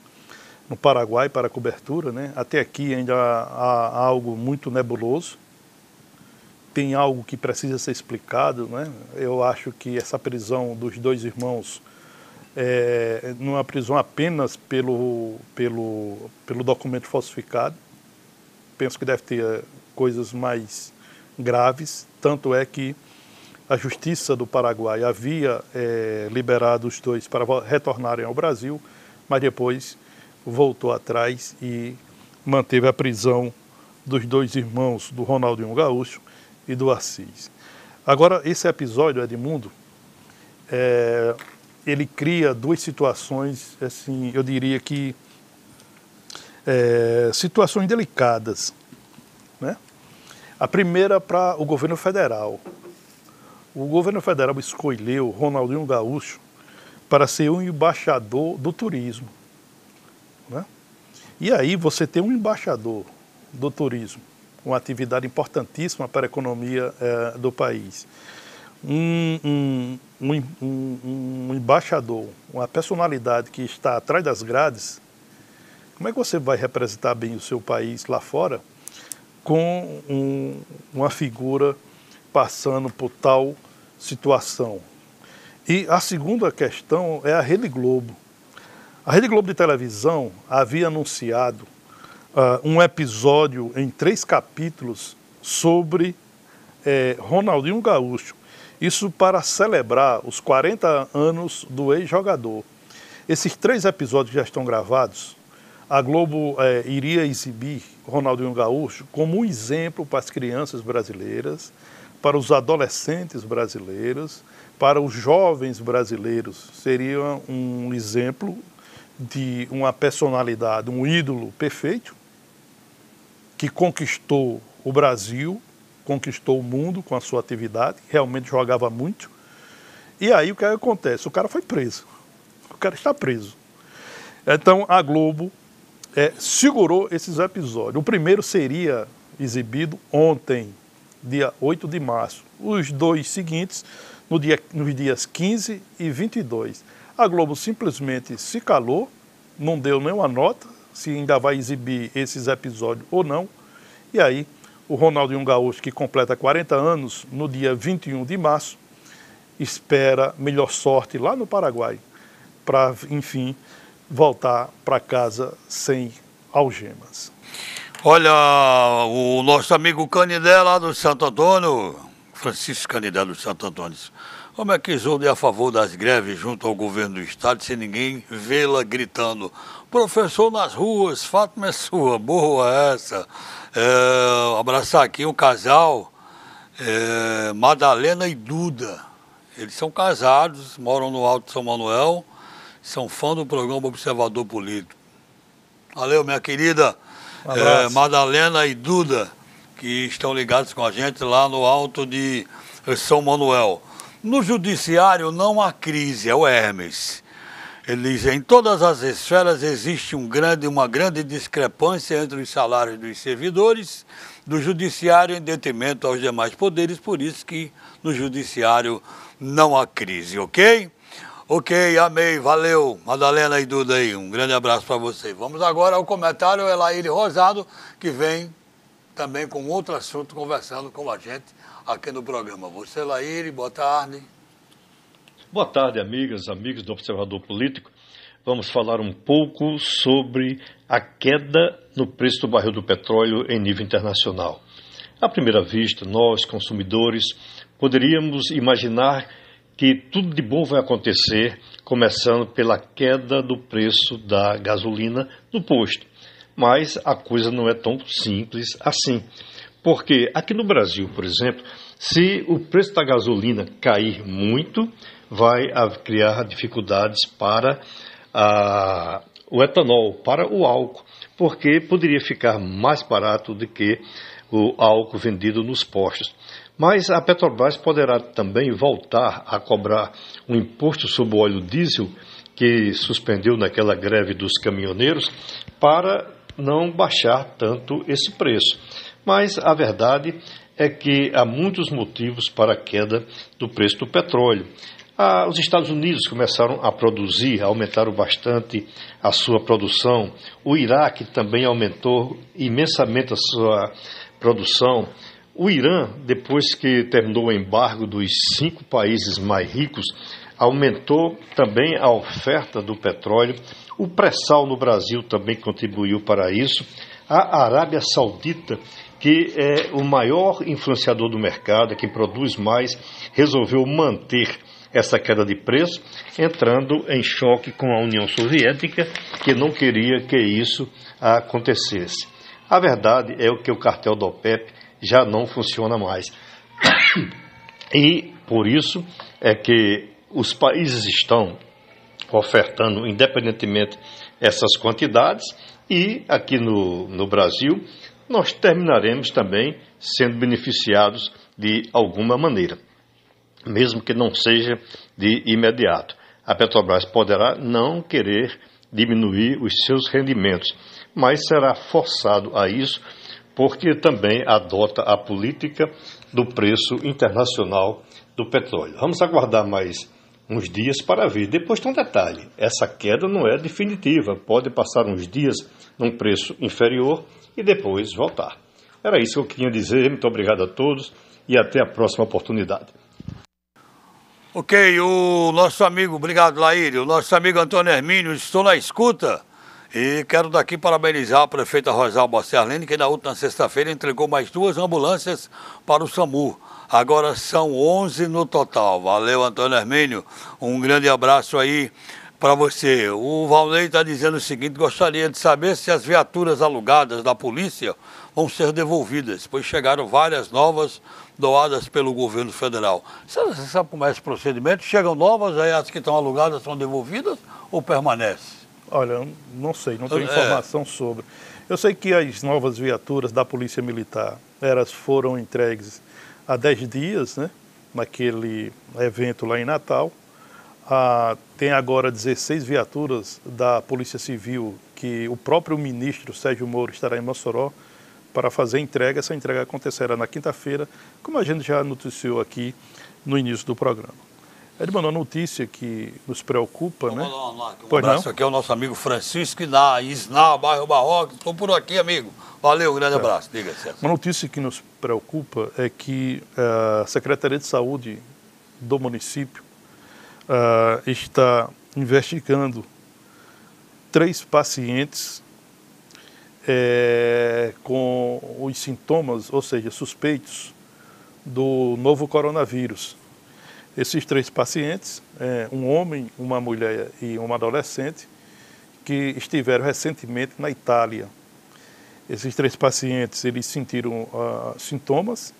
no Paraguai para cobertura. Né? Até aqui ainda há, há algo muito nebuloso. Tem algo que precisa ser explicado. Né? Eu acho que essa prisão dos dois irmãos é, não é uma prisão apenas pelo, pelo, pelo documento falsificado. Penso que deve ter coisas mais graves. Tanto é que a Justiça do Paraguai havia é, liberado os dois para retornarem ao Brasil, mas depois voltou atrás e manteve a prisão dos dois irmãos do Ronaldinho Gaúcho e do Assis. Agora, esse episódio, Edmundo, é, ele cria duas situações, assim, eu diria que é, situações delicadas. Né? A primeira para o governo federal, o governo federal escolheu Ronaldinho Gaúcho para ser um embaixador do turismo. Né? E aí você tem um embaixador do turismo, uma atividade importantíssima para a economia eh, do país. Um, um, um, embaixador, uma personalidade que está atrás das grades, como é que você vai representar bem o seu país lá fora com uma figura passando por tal situação. E a segunda questão é a Rede Globo. A Rede Globo de televisão havia anunciado uh, um episódio em três capítulos sobre eh, Ronaldinho Gaúcho. Isso para celebrar os 40 anos do ex-jogador. Esses três episódios já estão gravados. A Globo eh, iria exibir Ronaldinho Gaúcho como um exemplo para as crianças brasileiras para os adolescentes brasileiros, para os jovens brasileiros. Seria um exemplo de uma personalidade, um ídolo perfeito, que conquistou o Brasil, conquistou o mundo com a sua atividade, realmente jogava muito. E aí o que acontece? O cara foi preso. O cara está preso. Então a Globo é, segurou esses episódios. O primeiro seria exibido ontem, dia 8 de março. Os dois seguintes, no dia, nos dias 15 e 22. A Globo simplesmente se calou, não deu nenhuma nota, se ainda vai exibir esses episódios ou não. E aí, o Ronaldinho Gaúcho, que completa 40 anos no dia 21 de março, espera melhor sorte lá no Paraguai, para, enfim, voltar para casa sem algemas. Olha, o nosso amigo Canidé lá do Santo Antônio, Francisco Canidé do Santo Antônio, como é que Isolde é a favor das greves junto ao governo do estado sem ninguém vê-la gritando professor nas ruas, Fátima é sua, boa essa. É, abraçar aqui um casal, é, Madalena e Duda. Eles são casados, moram no Alto São Manuel, são fã do programa Observador Político. Valeu, minha querida é, Madalena e Duda, que estão ligados com a gente lá no alto de São Manuel. No judiciário não há crise, é o Hermes. Ele diz, em todas as esferas existe um grande, uma grande discrepância entre os salários dos servidores do judiciário em detrimento aos demais poderes, por isso que no judiciário não há crise, ok? Ok, amei, valeu. Madalena e Duda aí, um grande abraço para você. Vamos agora ao comentário Elaíre Rosado, que vem também com outro assunto conversando com a gente aqui no programa. Você, Elaíre, boa tarde. Boa tarde, amigas, amigos do Observador Político. Vamos falar um pouco sobre a queda no preço do barril do petróleo em nível internacional. À primeira vista, nós, consumidores, poderíamos imaginar que tudo de bom vai acontecer, começando pela queda do preço da gasolina no posto. Mas a coisa não é tão simples assim. Porque aqui no Brasil, por exemplo, se o preço da gasolina cair muito, vai criar dificuldades para a, o etanol, para o álcool, porque poderia ficar mais barato do que o álcool vendido nos postos. Mas a Petrobras poderá também voltar a cobrar um imposto sobre o óleo diesel que suspendeu naquela greve dos caminhoneiros para não baixar tanto esse preço. Mas a verdade é que há muitos motivos para a queda do preço do petróleo. Ah, os Estados Unidos começaram a produzir, aumentaram bastante a sua produção. O Iraque também aumentou imensamente a sua produção. O Irã, depois que terminou o embargo dos cinco países mais ricos, aumentou também a oferta do petróleo. O pré-sal no Brasil também contribuiu para isso. A Arábia Saudita, que é o maior influenciador do mercado, quem produz mais, resolveu manter essa queda de preço, entrando em choque com a União Soviética, que não queria que isso acontecesse. A verdade é que o cartel do OPEP já não funciona mais. [coughs] E por isso é que os países estão ofertando independentemente essas quantidades e aqui no, no Brasil nós terminaremos também sendo beneficiados de alguma maneira, mesmo que não seja de imediato. A Petrobras poderá não querer diminuir os seus rendimentos, mas será forçado a isso porque também adota a política do preço internacional do petróleo. Vamos aguardar mais uns dias para ver. Depois tem um detalhe: essa queda não é definitiva, pode passar uns dias num preço inferior e depois voltar. Era isso que eu queria dizer. Muito obrigado a todos e até a próxima oportunidade. Ok, o nosso amigo, obrigado Laírio, o nosso amigo Antônio Hermínio, estou na escuta e quero daqui parabenizar a prefeita Rosalba Serlene, que na última sexta-feira entregou mais duas ambulâncias para o SAMU. Agora são 11 no total. Valeu, Antônio Hermínio. Um grande abraço aí para você. O Valnei está dizendo o seguinte: gostaria de saber se as viaturas alugadas da polícia vão ser devolvidas, pois chegaram várias novas doadas pelo governo federal. Você sabe como é esse procedimento? Chegam novas, aí as que estão alugadas são devolvidas ou permanecem? Olha, não sei, não tenho é. informação sobre. Eu sei que as novas viaturas da Polícia Militar, elas foram entregues há 10 dias, né, naquele evento lá em Natal. Ah, tem agora 16 viaturas da Polícia Civil que o próprio ministro Sérgio Moro estará em Mossoró para fazer entrega. Essa entrega acontecerá na quinta-feira, como a gente já noticiou aqui no início do programa. Ele mandou uma notícia que nos preocupa, Vamos né? Lá, lá, um pois abraço não? aqui é o nosso amigo Francisco Iná, Isná, bairro Barroca. Estou por aqui, amigo. Valeu, um grande é. abraço. Diga, César. Uma notícia que nos preocupa é que eh, a Secretaria de Saúde do município uh, está investigando três pacientes é, com os sintomas, ou seja, suspeitos do novo coronavírus. Esses três pacientes, é, um homem, uma mulher e uma adolescente, que estiveram recentemente na Itália. Esses três pacientes, eles sentiram uh, sintomas,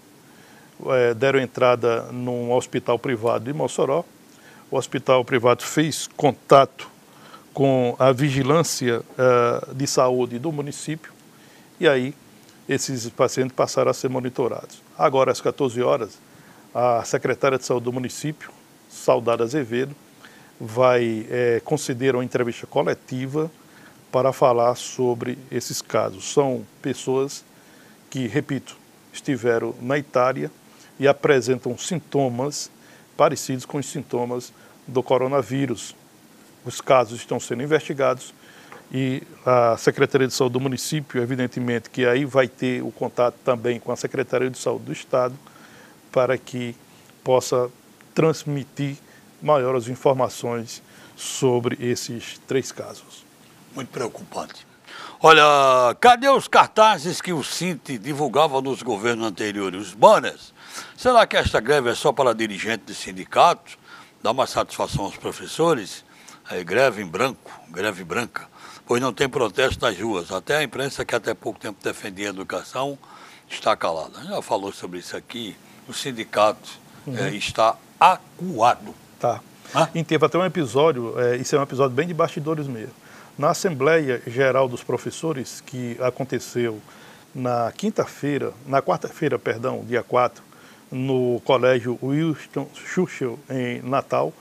é, deram entrada num hospital privado de Mossoró. O hospital privado fez contato com a vigilância uh, de saúde do município e aí esses pacientes passaram a ser monitorados. Agora, às 14 horas, a secretária de saúde do município, Saudade Azevedo, vai é, conceder uma entrevista coletiva para falar sobre esses casos. São pessoas que, repito, estiveram na Itália e apresentam sintomas parecidos com os sintomas do coronavírus. Os casos estão sendo investigados e a Secretaria de Saúde do município, evidentemente, que aí vai ter o contato também com a Secretaria de Saúde do Estado, para que possa transmitir maiores informações sobre esses três casos. Muito preocupante. Olha, cadê os cartazes que o Cinti divulgava nos governos anteriores, os banners? Será que esta greve é só para dirigente de sindicato? Dá uma satisfação aos professores? É greve em branco, greve branca, pois não tem protesto nas ruas. Até a imprensa que até pouco tempo defendia a educação está calada. Já falou sobre isso aqui o sindicato uhum. é, está acuado. Tá. Ah? E teve até um episódio, é, isso é um episódio bem de bastidores mesmo. Na Assembleia Geral dos Professores, que aconteceu na quinta-feira, na quarta-feira, perdão, dia 4, no Colégio Winston Churchill, em Natal,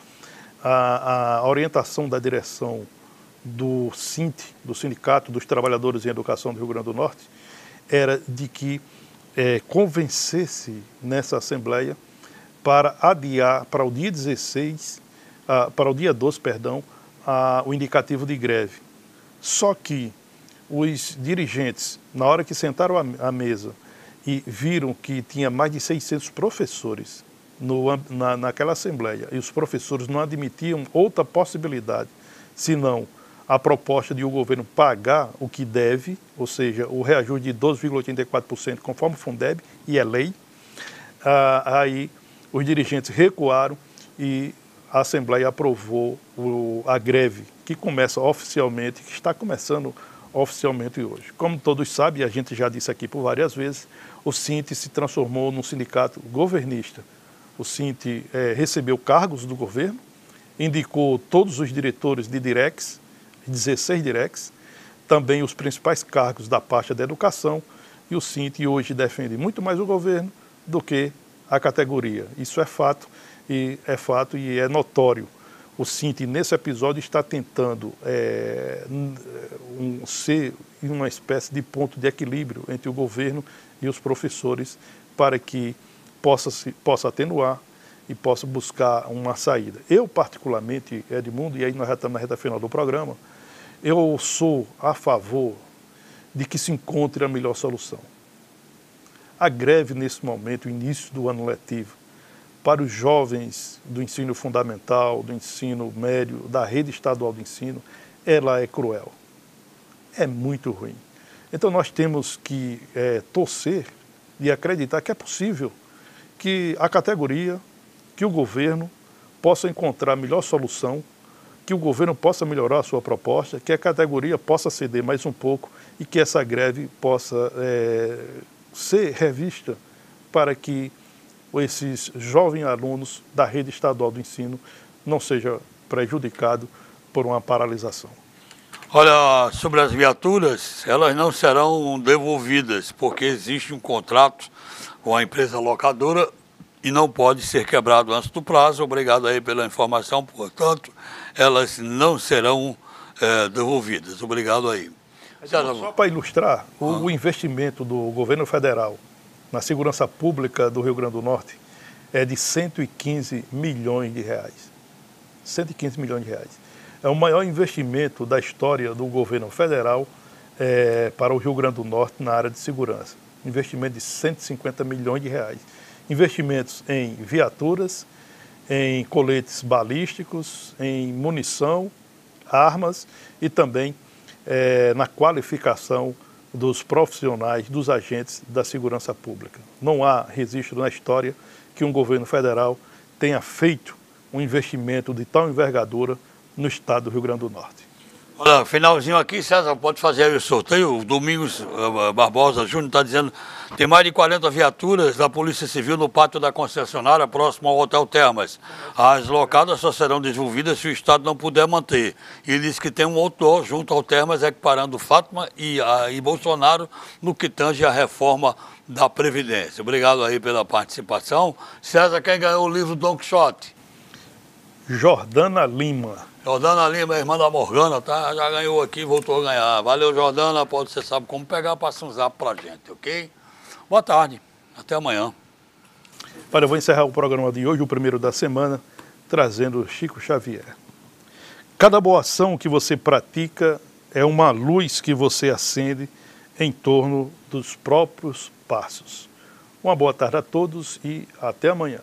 a, a orientação da direção do SINT, do Sindicato dos Trabalhadores em Educação do Rio Grande do Norte, era de que é, convencesse nessa Assembleia para adiar para o dia 16, ah, para o dia 12, perdão, o indicativo de greve. Só que os dirigentes, na hora que sentaram à mesa e viram que tinha mais de 600 professores no, na, naquela Assembleia e os professores não admitiam outra possibilidade senão a proposta de o governo pagar o que deve, ou seja, o reajuste de 12,84% conforme o Fundeb, e é lei, ah, aí os dirigentes recuaram e a Assembleia aprovou o, a greve, que começa oficialmente, que está começando oficialmente hoje. Como todos sabem, a gente já disse aqui por várias vezes, o Sinte se transformou num sindicato governista. O Sinte é, recebeu cargos do governo, indicou todos os diretores de Direx, 16 Direx, também os principais cargos da pasta da educação, e o Sinte hoje defende muito mais o governo do que a categoria. Isso é fato e é fato e é notório. O Cinti, nesse episódio, está tentando é, um, ser uma espécie de ponto de equilíbrio entre o governo e os professores para que possa, se, possa atenuar e possa buscar uma saída. Eu, particularmente, Edmundo, e aí nós já estamos na reta final do programa, eu sou a favor de que se encontre a melhor solução. A greve, nesse momento, início do ano letivo, para os jovens do ensino fundamental, do ensino médio, da rede estadual de ensino, ela é cruel. É muito ruim. Então nós temos que é, torcer e acreditar que é possível que a categoria, que o governo possa encontrar a melhor solução, que o governo possa melhorar a sua proposta, que a categoria possa ceder mais um pouco e que essa greve possa é, ser revista para que esses jovens alunos da rede estadual do ensino não seja prejudicado por uma paralisação. Olha, sobre as viaturas, elas não serão devolvidas, porque existe um contrato com a empresa locadora e não pode ser quebrado antes do prazo. Obrigado aí pela informação, portanto, elas não serão é, devolvidas. Obrigado aí. Só para ilustrar, o, ah. o investimento do governo federal na segurança pública do Rio Grande do Norte é de 115 milhões de reais. 115 milhões de reais. É o maior investimento da história do governo federal é, para o Rio Grande do Norte na área de segurança. Investimento de 150 milhões de reais. Investimentos em viaturas, em coletes balísticos, em munição, armas e também é, na qualificação dos profissionais, dos agentes da segurança pública. Não há registro na história que um governo federal tenha feito um investimento de tal envergadura no estado do Rio Grande do Norte. Olha, finalzinho aqui, César, pode fazer o sorteio. O Domingos uh, Barbosa Júnior está dizendo tem mais de 40 viaturas da Polícia Civil no pátio da concessionária, próximo ao Hotel Termas. As locadas só serão desenvolvidas se o Estado não puder manter. E diz que tem um outdoor junto ao Termas equiparando Fátima e, a, e Bolsonaro no que tange a reforma da Previdência. Obrigado aí pela participação. César, quem ganhou o livro Don Quixote? Jordana Lima. Jordana Lima, irmã da Morgana, tá? Já ganhou aqui, voltou a ganhar. Valeu, Jordana. Pode, você sabe como pegar, passa um zap pra gente, ok? Boa tarde. Até amanhã. Olha, eu vou encerrar o programa de hoje, o primeiro da semana, trazendo Chico Xavier. Cada boa ação que você pratica é uma luz que você acende em torno dos próprios passos. Uma boa tarde a todos e até amanhã.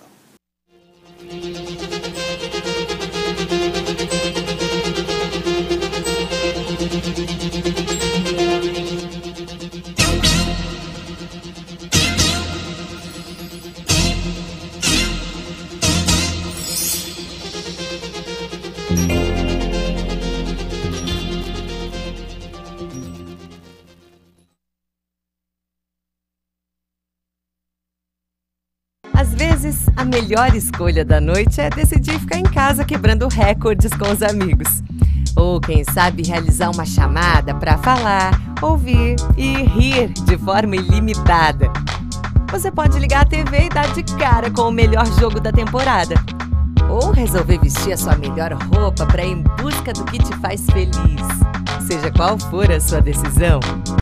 Melhor escolha da noite é decidir ficar em casa quebrando recordes com os amigos. Ou quem sabe realizar uma chamada para falar, ouvir e rir de forma ilimitada. Você pode ligar a TV e dar de cara com o melhor jogo da temporada. Ou resolver vestir a sua melhor roupa para ir em busca do que te faz feliz. Seja qual for a sua decisão,